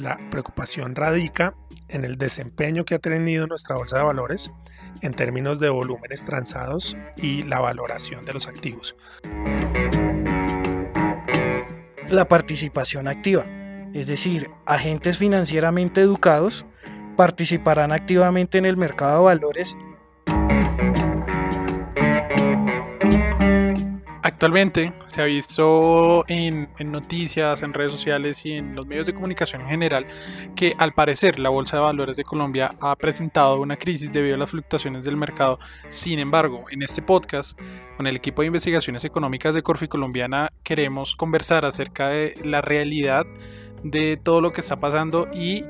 La preocupación radica en el desempeño que ha tenido nuestra bolsa de valores en términos de volúmenes transados y la valoración de los activos. La participación activa, es decir, agentes financieramente educados participarán activamente en el mercado de valores Actualmente se ha visto en, noticias, en redes sociales y en los medios de comunicación en general que al parecer la Bolsa de Valores de Colombia ha presentado una crisis debido a las fluctuaciones del mercado. Sin embargo, en este podcast, con el equipo de investigaciones económicas de Corfi Colombiana, queremos conversar acerca de la realidad de todo lo que está pasando y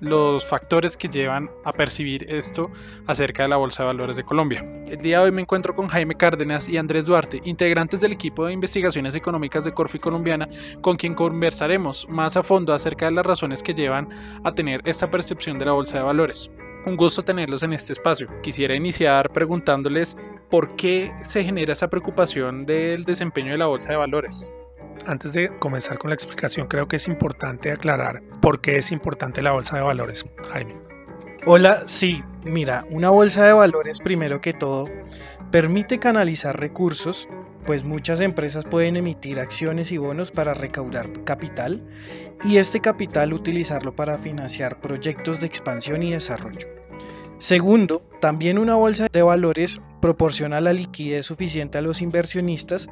los factores que llevan a percibir esto acerca de la Bolsa de Valores de Colombia. El día de hoy me encuentro con Jaime Cárdenas y Andrés Duarte, integrantes del equipo de investigaciones económicas de Corfi Colombiana, con quien conversaremos más a fondo acerca de las razones que llevan a tener esta percepción de la Bolsa de Valores. Un gusto tenerlos en este espacio. Quisiera iniciar preguntándoles por qué se genera esa preocupación del desempeño de la Bolsa de Valores. Antes de comenzar con la explicación, creo que es importante aclarar por qué es importante la bolsa de valores, Jaime. Hola, sí, mira, una bolsa de valores primero que todo permite canalizar recursos, pues muchas empresas pueden emitir acciones y bonos para recaudar capital y este capital utilizarlo para financiar proyectos de expansión y desarrollo. Segundo, también una bolsa de valores proporciona la liquidez suficiente a los inversionistas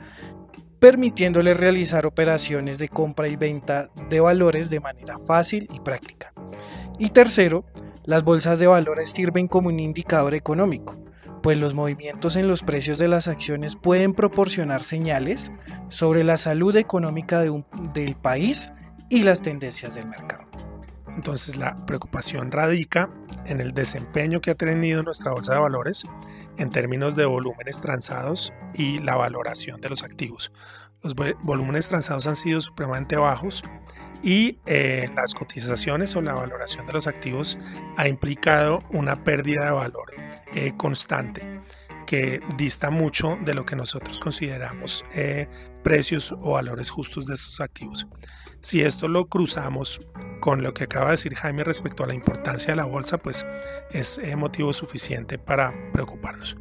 permitiéndole realizar operaciones de compra y venta de valores de manera fácil y práctica. Y tercero, las bolsas de valores sirven como un indicador económico, pues los movimientos en los precios de las acciones pueden proporcionar señales sobre la salud económica del país y las tendencias del mercado. Entonces la preocupación radica en el desempeño que ha tenido nuestra bolsa de valores en términos de volúmenes transados y la valoración de los activos. Los volúmenes transados han sido supremamente bajos y eh, las cotizaciones o la valoración de los activos ha implicado una pérdida de valor eh, constante que dista mucho de lo que nosotros consideramos eh, precios o valores justos de estos activos. Si esto lo cruzamos con lo que acaba de decir Jaime respecto a la importancia de la bolsa, pues es motivo suficiente para preocuparnos.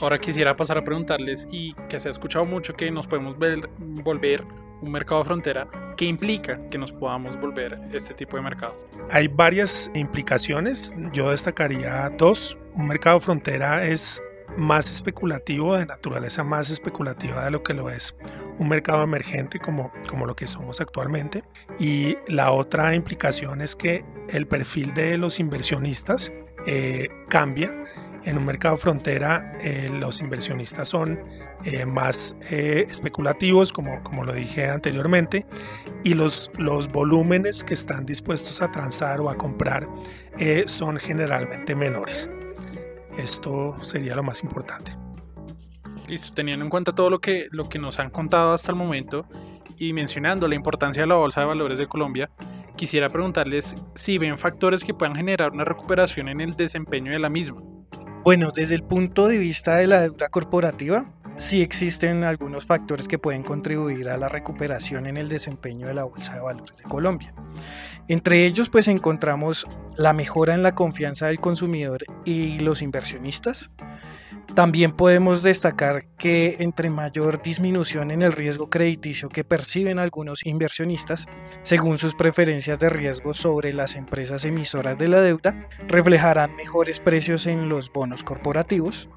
Ahora quisiera pasar a preguntarles, y que se ha escuchado mucho que nos podemos volver un mercado de frontera, ¿qué implica que nos podamos volver este tipo de mercado? Hay varias implicaciones, yo destacaría dos. Un mercado frontera es más especulativo, de naturaleza más especulativa de lo que lo es un mercado emergente como, como lo que somos actualmente. Y la otra implicación es que el perfil de los inversionistas eh, cambia. En un mercado frontera eh, los inversionistas son eh, más especulativos, como, como lo dije anteriormente, y los, los volúmenes que están dispuestos a transar o a comprar son generalmente menores. Esto sería lo más importante. Listo, teniendo en cuenta todo lo que, lo que nos han contado hasta el momento y mencionando la importancia de la Bolsa de Valores de Colombia, quisiera preguntarles si ven factores que puedan generar una recuperación en el desempeño de la misma. Bueno, desde el punto de vista de la deuda corporativa, sí existen algunos factores que pueden contribuir a la recuperación en el desempeño de la Bolsa de Valores de Colombia. Entre ellos pues encontramos la mejora en la confianza del consumidor y los inversionistas. También podemos destacar que entre mayor disminución en el riesgo crediticio que perciben algunos inversionistas, según sus preferencias de riesgo sobre las empresas emisoras de la deuda, reflejarán mejores precios en los bonos corporativos.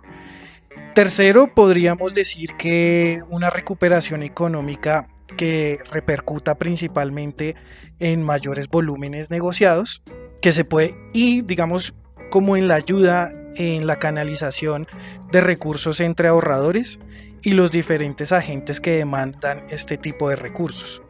Tercero, podríamos decir que una recuperación económica que repercuta principalmente en mayores volúmenes negociados, que se puede, y digamos, como en la ayuda en la canalización de recursos entre ahorradores y los diferentes agentes que demandan este tipo de recursos.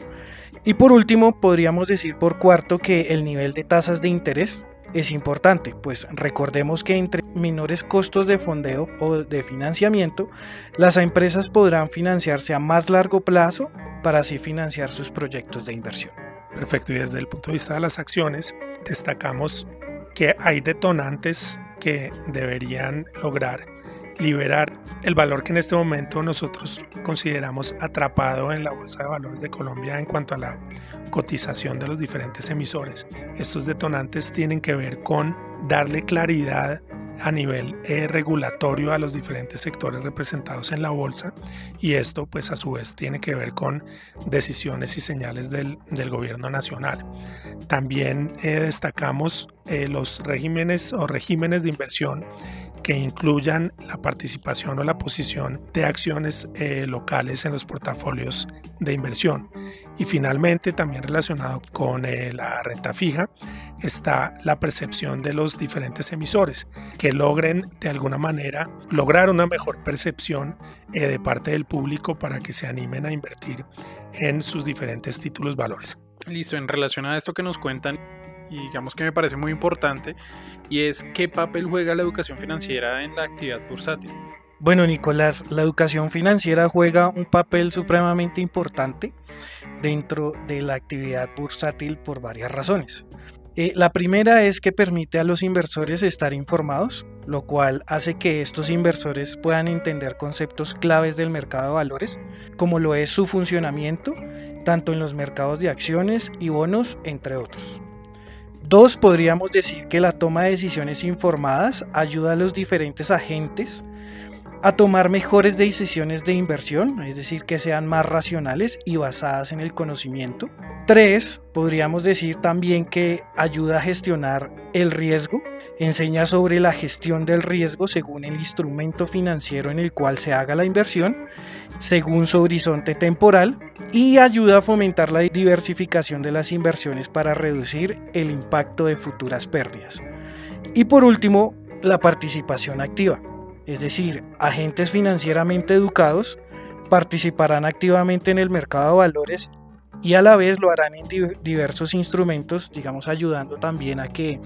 Y por último, podríamos decir por cuarto que el nivel de tasas de interés es importante, pues recordemos que entre menores costos de fondeo o de financiamiento, las empresas podrán financiarse a más largo plazo para así financiar sus proyectos de inversión. Perfecto, y desde el punto de vista de las acciones, destacamos que hay detonantes que deberían lograr liberar el valor que en este momento nosotros consideramos atrapado en la Bolsa de Valores de Colombia en cuanto a la cotización de los diferentes emisores. Estos detonantes tienen que ver con darle claridad a nivel eh, regulatorio a los diferentes sectores representados en la bolsa y esto pues a su vez tiene que ver con decisiones y señales del, gobierno nacional. También eh, destacamos eh, los regímenes o regímenes de inversión que incluyan la participación o la posición de acciones locales en los portafolios de inversión. Y finalmente, también relacionado con eh, la renta fija, está la percepción de los diferentes emisores, que logren de alguna manera lograr una mejor percepción eh, de parte del público para que se animen a invertir en sus diferentes títulos valores. Listo, en relación a esto que nos cuentan, y digamos que me parece muy importante, y es qué papel juega la educación financiera en la actividad bursátil. Bueno, Nicolás, la educación financiera juega un papel supremamente importante dentro de la actividad bursátil por varias razones. Eh, la primera es que permite a los inversores estar informados, lo cual hace que estos inversores puedan entender conceptos claves del mercado de valores, como lo es su funcionamiento, tanto en los mercados de acciones y bonos, entre otros. Dos, podríamos decir que la toma de decisiones informadas ayuda a los diferentes agentes a tomar mejores decisiones de inversión, es decir, que sean más racionales y basadas en el conocimiento. Tres, podríamos decir también que ayuda a gestionar el riesgo, enseña sobre la gestión del riesgo según el instrumento financiero en el cual se haga la inversión, según su horizonte temporal, y ayuda a fomentar la diversificación de las inversiones para reducir el impacto de futuras pérdidas. Y por último, la participación activa es decir, agentes financieramente educados participarán activamente en el mercado de valores y a la vez lo harán en diversos instrumentos, digamos, ayudando también a que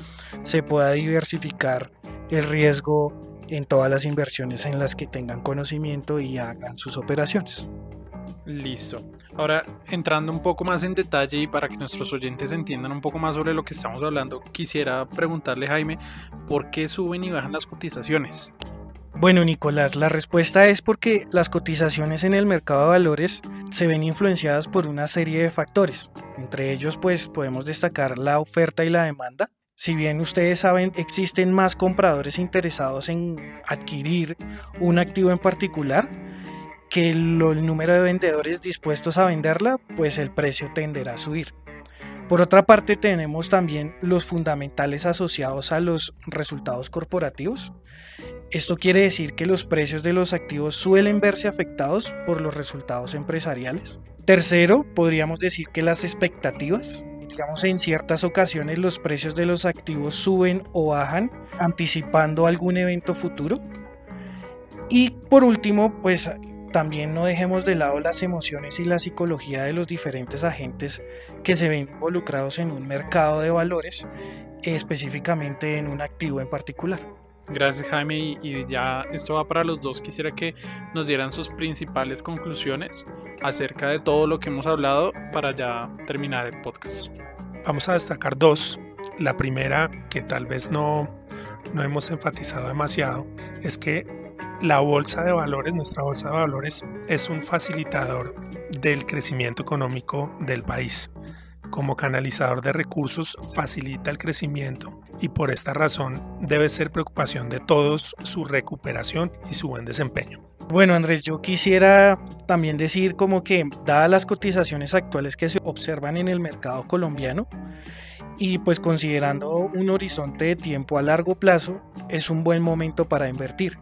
se pueda diversificar el riesgo en todas las inversiones en las que tengan conocimiento y hagan sus operaciones. Listo. Ahora, entrando un poco más en detalle y para que nuestros oyentes entiendan un poco más sobre lo que estamos hablando, quisiera preguntarle, Jaime, ¿por qué suben y bajan las cotizaciones? Bueno, Nicolás, la respuesta es porque las cotizaciones en el mercado de valores se ven influenciadas por una serie de factores. Entre ellos, pues podemos destacar la oferta y la demanda. Si bien ustedes saben, existen más compradores interesados en adquirir un activo en particular que el número de vendedores dispuestos a venderla, pues el precio tenderá a subir. Por otra parte, tenemos también los fundamentales asociados a los resultados corporativos. Esto quiere decir que los precios de los activos suelen verse afectados por los resultados empresariales. Tercero, podríamos decir que las expectativas, digamos en ciertas ocasiones los precios de los activos suben o bajan anticipando algún evento futuro. Y por último, pues también no dejemos de lado las emociones y la psicología de los diferentes agentes que se ven involucrados en un mercado de valores, específicamente en un activo en particular. Gracias Jaime y, ya esto va para los dos. Quisiera que nos dieran sus principales conclusiones acerca de todo lo que hemos hablado para ya terminar el podcast. Vamos a destacar dos. La primera, que tal vez no, no hemos enfatizado demasiado, es que la bolsa de valores, nuestra bolsa de valores, es un facilitador del crecimiento económico del país. Como canalizador de recursos facilita el crecimiento y por esta razón debe ser preocupación de todos su recuperación y su buen desempeño. Bueno Andrés, yo quisiera también decir como que dadas las cotizaciones actuales que se observan en el mercado colombiano y pues considerando un horizonte de tiempo a largo plazo, es un buen momento para invertir.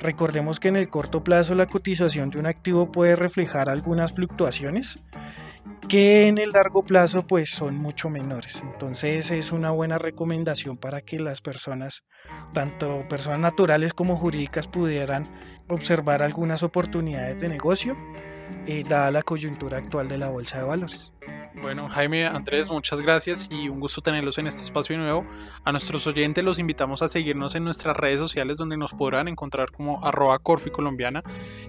Recordemos que en el corto plazo la cotización de un activo puede reflejar algunas fluctuaciones, que en el largo plazo pues son mucho menores. Entonces es una buena recomendación para que las personas, tanto personas naturales como jurídicas, pudieran observar algunas oportunidades de negocio, eh, dada la coyuntura actual de la bolsa de valores. Bueno, Jaime, Andrés, muchas gracias y un gusto tenerlos en este espacio nuevo. A nuestros oyentes los invitamos a seguirnos en nuestras redes sociales donde nos podrán encontrar como arroba Corfi Colombiana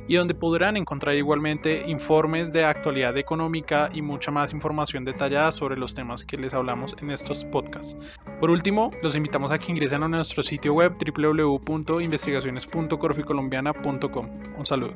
y donde podrán encontrar igualmente informes de actualidad económica y mucha más información detallada sobre los temas que les hablamos en estos podcasts. Por último, los invitamos a que ingresen a nuestro sitio web www.investigaciones.corficolombiana.com. Un saludo.